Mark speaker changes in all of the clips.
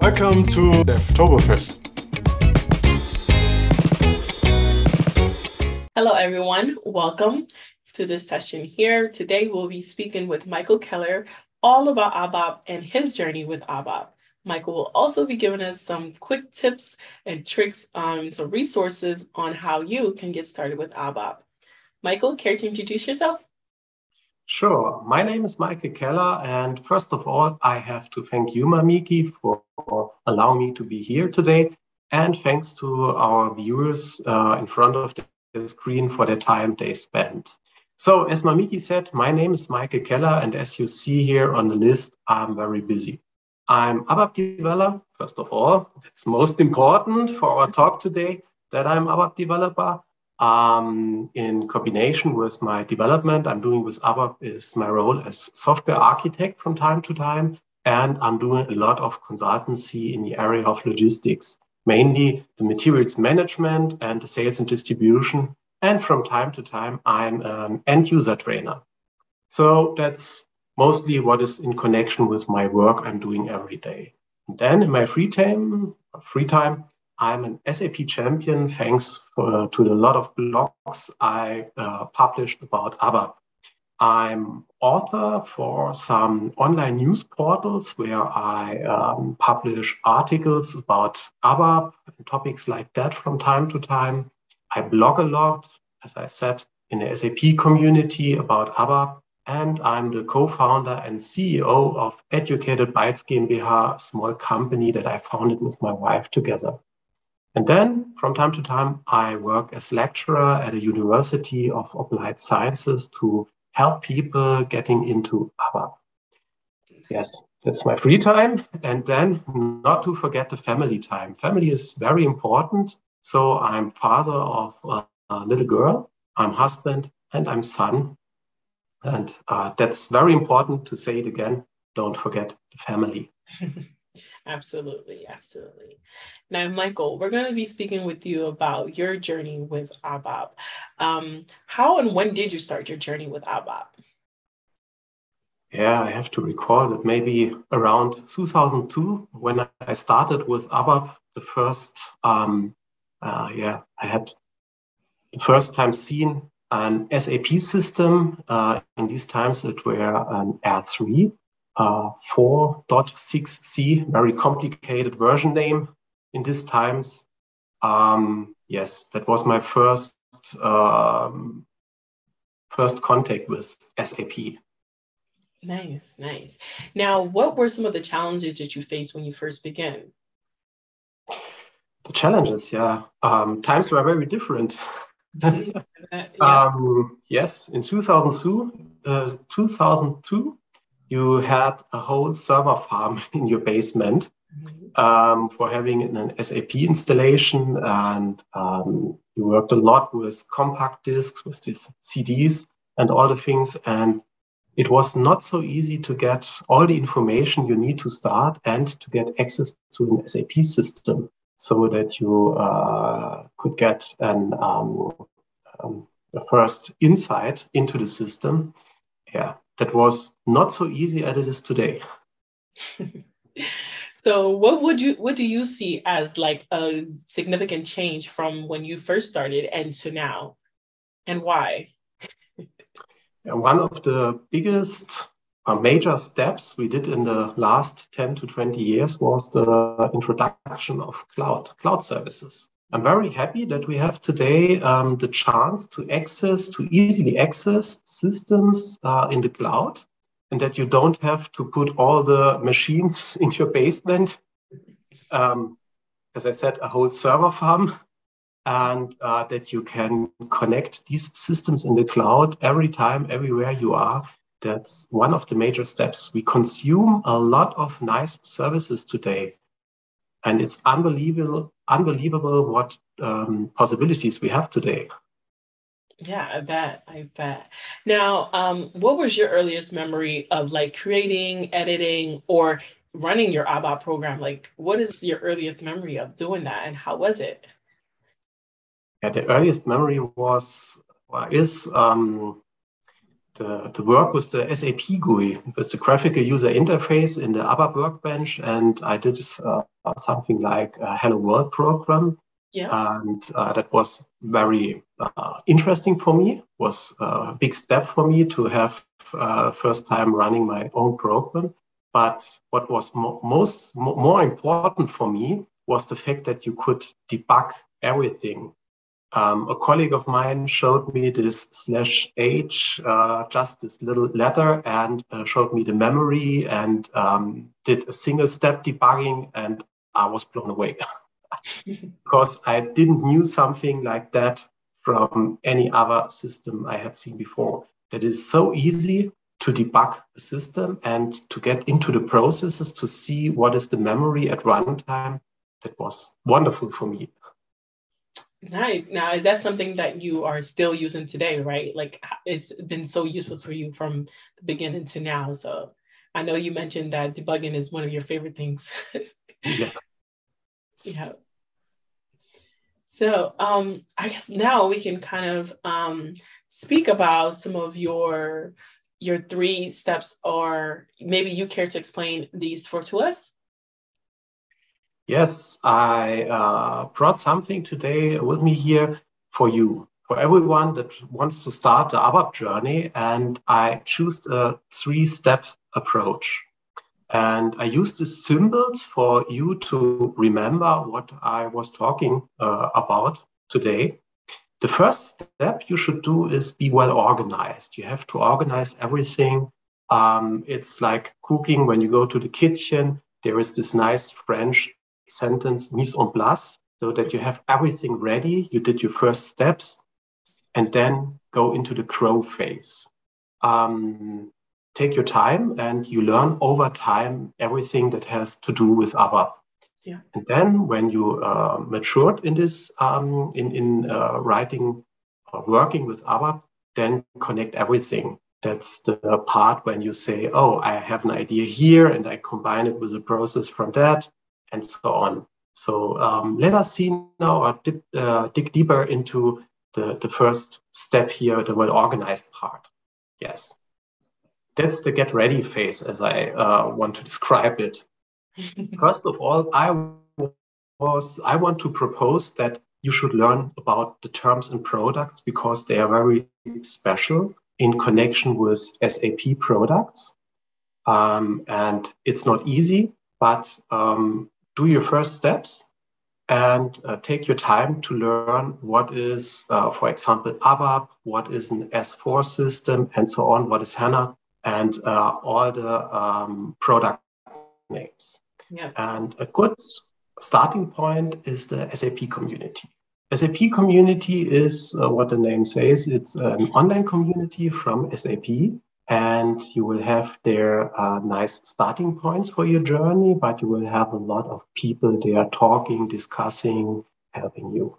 Speaker 1: Welcome to Devtoberfest.
Speaker 2: Hello, everyone. Welcome to this session here. Today, we'll be speaking with Michael Keller all about ABAP and his journey with ABAP. Michael will also be giving us some quick tips and tricks, um, some resources on how you can get started with ABAP. Michael, care to introduce yourself?
Speaker 3: Sure. My name is Michael Keller, and first of all, I have to thank you, Mamiki, for allowing me to be here today, and thanks to our viewers uh, in front of the screen for the time they spent. So, as Mamiki said, my name is Michael Keller, and as you see here on the list, I'm very busy. I'm ABAP developer, first of all. It's most important for our talk today that I'm ABAP developer. Um, in combination with my development I'm doing with ABAP is my role as software architect from time to time. And I'm doing a lot of consultancy in the area of logistics, mainly the materials management and the sales and distribution. And from time to time, I'm an end user trainer. So that's mostly what is in connection with my work I'm doing every day. And then in my free time, free time, I'm an SAP champion thanks for, to a lot of blogs I uh, published about ABAP. I'm author for some online news portals where I um, publish articles about ABAP and topics like that from time to time. I blog a lot, as I said, in the SAP community about ABAP. And I'm the co-founder and CEO of Educated Bytes GmbH, a small company that I founded with my wife together. And then from time to time, I work as lecturer at a university of applied sciences to help people getting into ABAP. Yes, that's my free time. And then not to forget the family time. Family is very important. So I'm father of a, a little girl, I'm husband, and I'm son. And uh, that's very important to say it again. Don't forget the family.
Speaker 2: Absolutely, absolutely. Now, Michael, we're going to be speaking with you about your journey with ABAP. Um, how and when did you start your journey with ABAP?
Speaker 3: Yeah, I have to recall that maybe around 2002 when I started with ABAP, the first, um, uh, yeah, I had the first time seen an SAP system. Uh, in these times, it were an R3 uh, 4.6c, very complicated version name in these times. Um, yes, that was my first um, first contact with SAP.
Speaker 2: Nice, nice. Now, what were some of the challenges that you faced when you first began?
Speaker 3: The challenges, yeah. Um, times were very different. yeah. um, yes, in 2002, uh, 2002 you had a whole server farm in your basement mm-hmm. um, for having an SAP installation, and um, you worked a lot with compact discs, with these CDs, and all the things. And it was not so easy to get all the information you need to start and to get access to an SAP system so that you uh, could get an um, um, the first insight into the system. Yeah, that was not so easy as it is today.
Speaker 2: so what would you what do you see as like a significant change from when you first started and to now? And why?
Speaker 3: One of the biggest uh, major steps we did in the last 10 to 20 years was the introduction of cloud cloud services I'm very happy that we have today um, the chance to access, to easily access systems uh, in the cloud, and that you don't have to put all the machines in your basement. Um, as I said, a whole server farm, and uh, that you can connect these systems in the cloud every time, everywhere you are. That's one of the major steps. We consume a lot of nice services today and it's unbelievable unbelievable what um, possibilities we have today.
Speaker 2: Yeah i bet i bet. Now um, what was your earliest memory of like creating editing or running your abap program? Like what is your earliest memory of doing that and how was it?
Speaker 3: Yeah the earliest memory was well, is um, the, the work with the SAP GUI, with the graphical user interface in the ABAP workbench. And I did uh, something like a Hello World program.
Speaker 2: Yeah.
Speaker 3: And uh, that was very uh, interesting for me, was a big step for me to have uh, first time running my own program. But what was mo- most mo- more important for me was the fact that you could debug everything um, a colleague of mine showed me this slash h, uh, just this little letter, and uh, showed me the memory and um, did a single step debugging, and I was blown away because I didn't knew something like that from any other system I had seen before. That is so easy to debug a system and to get into the processes to see what is the memory at runtime. That was wonderful for me.
Speaker 2: Nice. Now, is that something that you are still using today, right? Like, it's been so useful for you from the beginning to now. So, I know you mentioned that debugging is one of your favorite things.
Speaker 3: yeah.
Speaker 2: Yeah. So, um, I guess now we can kind of um, speak about some of your your three steps, or maybe you care to explain these for to us.
Speaker 3: Yes, I uh, brought something today with me here for you, for everyone that wants to start the ABAP journey. And I choose a three step approach. And I use the symbols for you to remember what I was talking uh, about today. The first step you should do is be well organized. You have to organize everything. Um, it's like cooking when you go to the kitchen. There is this nice French sentence mise en place so that you have everything ready. You did your first steps and then go into the grow phase. Um, take your time and you learn over time everything that has to do with ABAP.
Speaker 2: Yeah.
Speaker 3: And then when you uh, matured in this, um, in, in uh, writing, uh, working with ABAP, then connect everything. That's the part when you say, oh, I have an idea here and I combine it with a process from that and so on. So um, let us see now or dip, uh, dig deeper into the, the first step here, the well organized part. Yes. That's the get ready phase as I uh, want to describe it. first of all, I was I want to propose that you should learn about the terms and products because they are very special in connection with SAP products. Um, and it's not easy, but um, do your first steps and uh, take your time to learn what is, uh, for example, ABAP, what is an S4 system, and so on, what is HANA, and uh, all the um, product names.
Speaker 2: Yeah.
Speaker 3: And a good starting point is the SAP community. SAP community is uh, what the name says, it's an online community from SAP and you will have there uh, nice starting points for your journey, but you will have a lot of people there talking, discussing, helping you.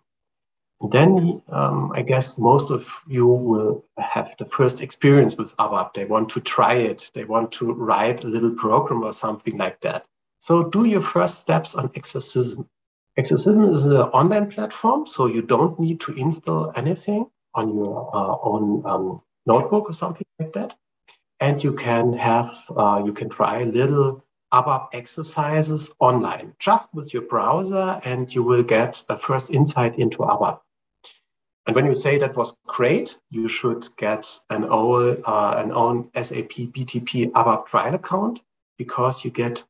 Speaker 3: And then um, I guess most of you will have the first experience with ABAP. They want to try it. They want to write a little program or something like that. So do your first steps on Exercism. Exercism is an online platform, so you don't need to install anything on your uh, own um, notebook or something like that and you can have uh, you can try little ABAP exercises online just with your browser and you will get a first insight into ABAP. And when you say that was great, you should get an old, uh, an own SAP BTP ABAP trial account because you get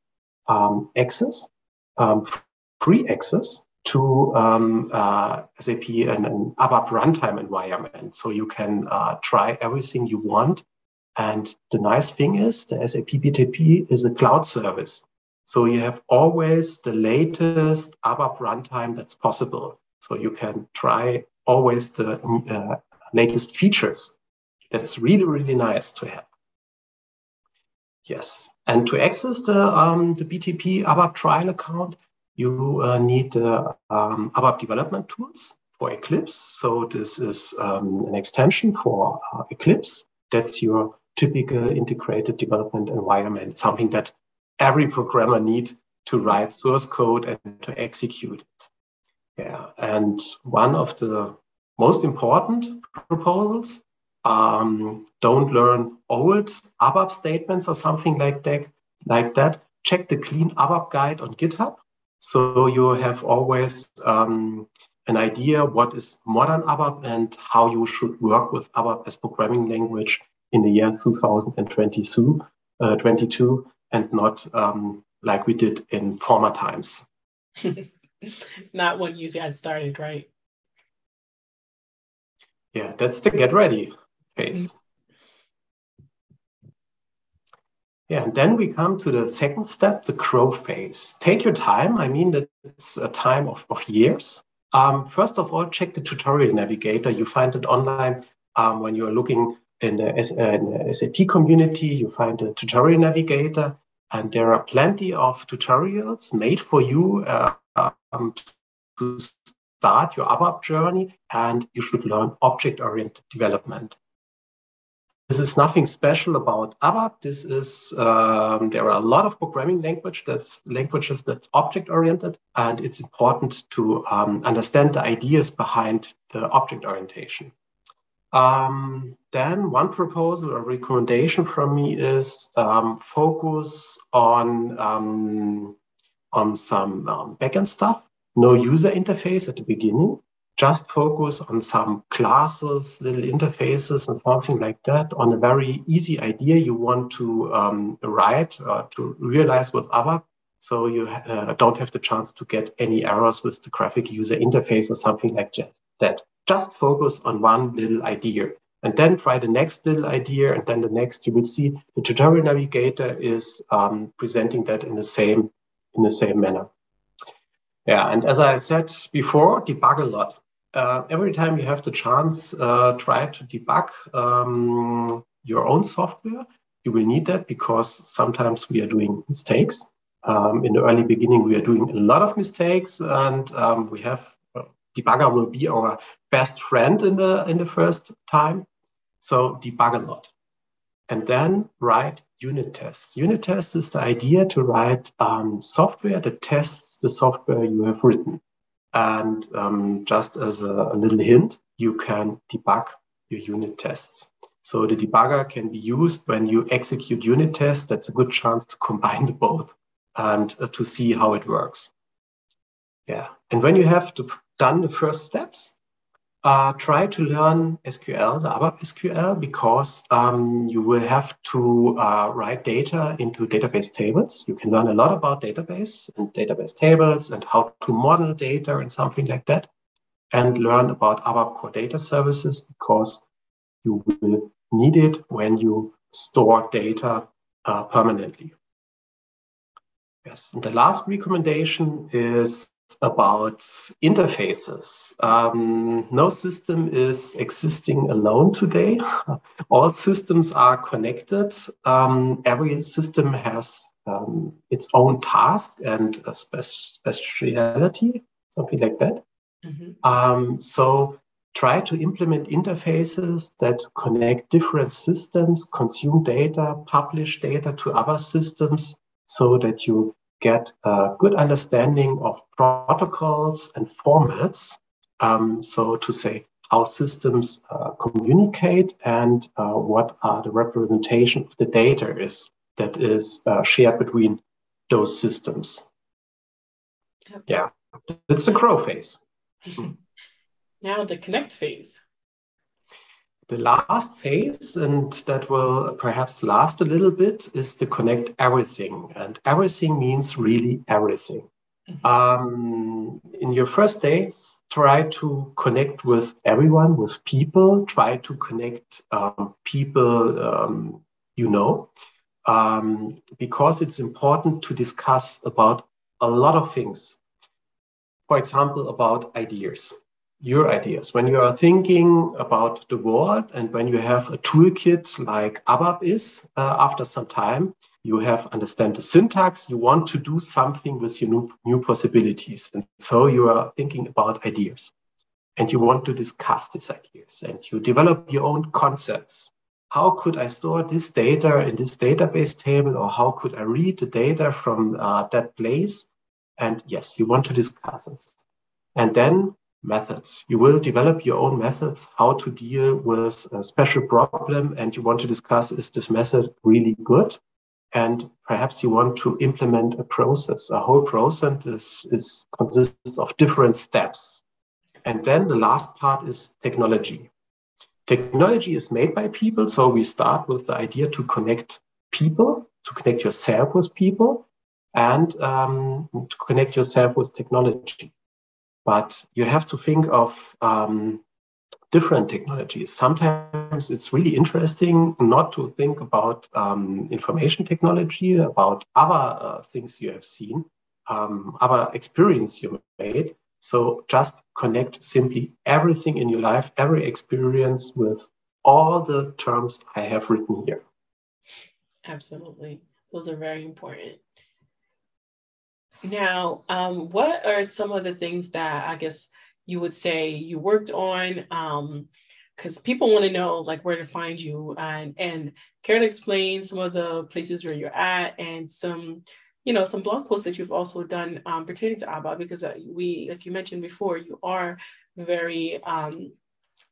Speaker 3: um, access, um, free access to um, uh, SAP and an ABAP runtime environment. So you can uh, try everything you want and the nice thing is the SAP BTP is a cloud service. So you have always the latest ABAP runtime that's possible. So you can try always the uh, latest features. That's really, really nice to have. Yes. And to access the, um, the BTP ABAP trial account, you uh, need the um, ABAP development tools for Eclipse. So this is um, an extension for uh, Eclipse. That's your typical integrated development environment, something that every programmer needs to write source code and to execute it. Yeah, and one of the most important proposals um, don't learn old ABAP statements or something like that, like that, check the clean ABAP guide on GitHub. So you have always um, an idea what is modern ABAP and how you should work with ABAP as programming language in the year 2022, uh, 22, and not um, like we did in former times.
Speaker 2: not when you guys started, right?
Speaker 3: Yeah, that's the get ready phase. Yeah, and then we come to the second step, the grow phase. Take your time. I mean, that it's a time of, of years. Um, first of all, check the tutorial navigator. You find it online um, when you're looking in the, uh, in the, SAP community. You find the tutorial navigator, and there are plenty of tutorials made for you uh, um, to start your ABAP journey, and you should learn object-oriented development. This is nothing special about ABAP. This is um, there are a lot of programming language that languages that object oriented, and it's important to um, understand the ideas behind the object orientation. Um, then one proposal or recommendation from me is um, focus on um, on some um, backend stuff. No user interface at the beginning just focus on some classes, little interfaces, and something like that on a very easy idea you want to um, write or to realize with ABAP. So you uh, don't have the chance to get any errors with the graphic user interface or something like that. Just focus on one little idea and then try the next little idea and then the next. You will see the tutorial navigator is um, presenting that in the same in the same manner. Yeah, and as I said before, debug a lot. Uh, every time you have the chance, uh, try to debug um, your own software. You will need that because sometimes we are doing mistakes. Um, in the early beginning, we are doing a lot of mistakes, and um, we have debugger will be our best friend in the in the first time. So debug a lot, and then write unit tests. Unit tests is the idea to write um, software that tests the software you have written. And um, just as a, a, little hint, you can debug your unit tests. So the debugger can be used when you execute unit tests. That's a good chance to combine the both and uh, to see how it works. Yeah. And when you have to, done the first steps, uh, try to learn SQL, the ABAP SQL, because um, you will have to uh, write data into database tables. You can learn a lot about database and database tables and how to model data and something like that, and learn about ABAP core data services because you will need it when you store data uh, permanently. Yes, and the last recommendation is about interfaces. Um, no system is existing alone today. All systems are connected. Um, every system has um, its own task and a spe speciality, something like that. Mm-hmm. Um, so try to implement interfaces that connect different systems, consume data, publish data to other systems so that you get a good understanding of protocols and formats. Um, so to say how systems uh, communicate and uh, what are the representation of the data is that is uh, shared between those systems. Okay. Yeah, it's the grow phase.
Speaker 2: now the connect phase.
Speaker 3: The last phase, and that will perhaps last a little bit, is to connect everything. And everything means really everything. Mm-hmm. Um, in your first days, try to connect with everyone, with people, try to connect um, people um, you know, um, because it's important to discuss about a lot of things. For example, about ideas your ideas. When you are thinking about the world and when you have a toolkit like ABAP is, uh, after some time, you have understand the syntax, you want to do something with your new, new possibilities. And so you are thinking about ideas and you want to discuss these ideas and you develop your own concepts. How could I store this data in this database table or how could I read the data from uh, that place? And yes, you want to discuss this. And then methods. You will develop your own methods how to deal with a special problem, and you want to discuss is this method really good? And perhaps you want to implement a process. A whole process is, is consists of different steps. And then the last part is technology. Technology is made by people, so we start with the idea to connect people, to connect yourself with people, and um, to connect yourself with technology. But you have to think of um, different technologies. Sometimes it's really interesting not to think about um, information technology, about other uh, things you have seen, um, other experience you made. So just connect simply everything in your life, every experience with all the terms I have written here.
Speaker 2: Absolutely. Those are very important. Now, um, what are some of the things that I guess you would say you worked on? Um, because people want to know like where to find you and and care to explain some of the places where you're at and some you know some blog posts that you've also done um, pertaining to ABAP because uh, we like you mentioned before you are very um,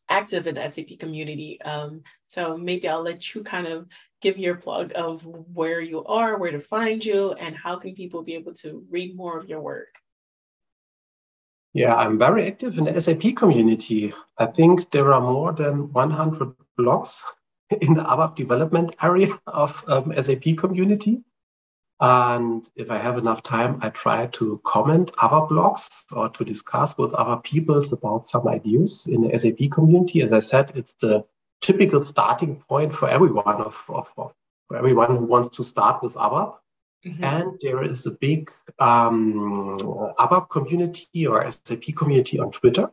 Speaker 2: active in the SAP community. Um, so maybe I'll let you kind of give your plug of where you are, where to find you, and how can people be able to read more of your work?
Speaker 3: Yeah, I'm very active in the SAP community. I think there are more than 100 blogs in the ABAP development area of um, SAP community. And if I have enough time, I try to comment other blogs or to discuss with other peoples about some ideas in the SAP community. As I said, it's the typical starting point for everyone of, of, of for everyone who wants to start with ABAP. Mm-hmm. And there is a big um, ABAP community or SAP community on Twitter.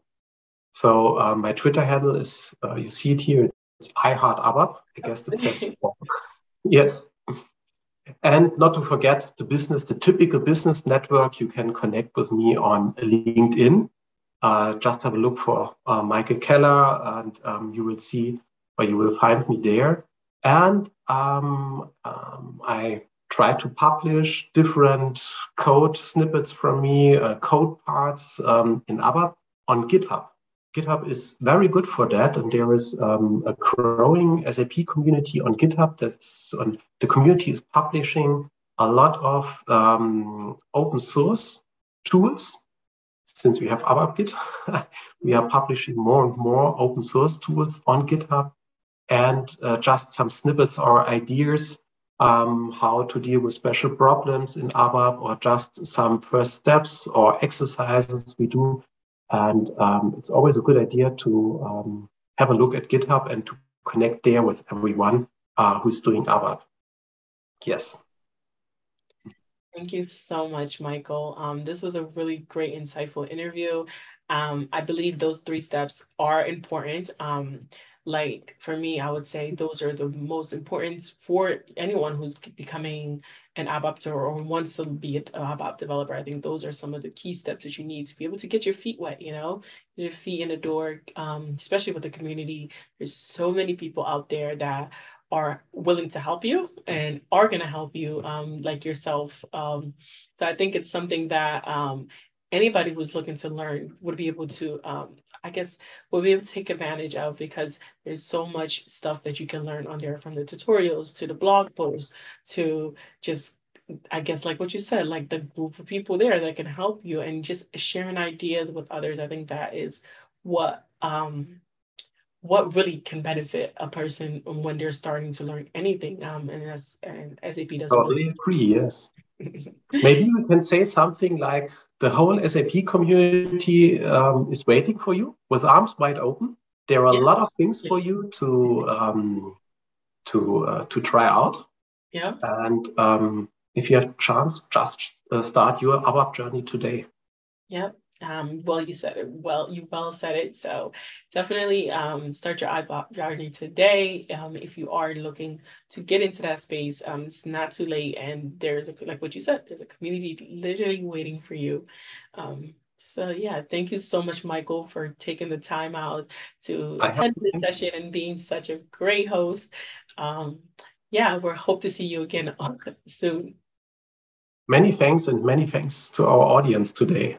Speaker 3: So um, my Twitter handle is, uh, you see it here, it's I Heart ABAP. I guess it says, yes. And not to forget the business, the typical business network, you can connect with me on LinkedIn. Uh, just have a look for uh, Michael Keller and um, you will see or you will find me there. And um, um, I try to publish different code snippets from me, uh, code parts um, in ABAP on GitHub. GitHub is very good for that, and there is um, a growing SAP community on GitHub. That's on, the community is publishing a lot of um, open source tools. Since we have abapGit, we are publishing more and more open source tools on GitHub and uh, just some snippets or ideas um, how to deal with special problems in ABAP or just some first steps or exercises we do. And um, it's always a good idea to um, have a look at GitHub and to connect there with everyone uh, who's doing ABAP. Yes.
Speaker 2: Thank you so much, Michael. Um, this was a really great, insightful interview. Um, I believe those three steps are important. Like for me, I would say those are the most important for anyone who's becoming an ABAP or wants to be an ABAP developer. I think those are some of the key steps that you need to be able to get your feet wet, you know, get your feet in the door, um, especially with the community. There's so many people out there that are willing to help you and are going to help you um, like yourself. Um, so I think it's something that um, anybody who's looking to learn would be able to um, i guess we'll be able to take advantage of because there's so much stuff that you can learn on there from the tutorials to the blog posts to just i guess like what you said like the group of people there that can help you and just sharing ideas with others. I think that is what um what really can benefit a person when they're starting to learn anything um and as and sap doesn't
Speaker 3: totally really... agree yes maybe we can say something like the whole SAP community um, is waiting for you with arms wide open. There are yeah. a lot of things for you to um, to uh, to try out.
Speaker 2: Yeah.
Speaker 3: And um, if you have chance, just uh, start your ABAP journey today.
Speaker 2: Yep. Um, well, you said it well. You well said it. So definitely um, start your ABAP journey today. Um, if you are looking to get into that space, um, it's not too late. And there's a, like what you said, there's a community literally waiting for you. Um, so yeah, thank you so much, Michael, for taking the time out to I attend this session and being such a great host. Um, yeah, we hope to see you again soon.
Speaker 3: Many thanks and many thanks to our audience today.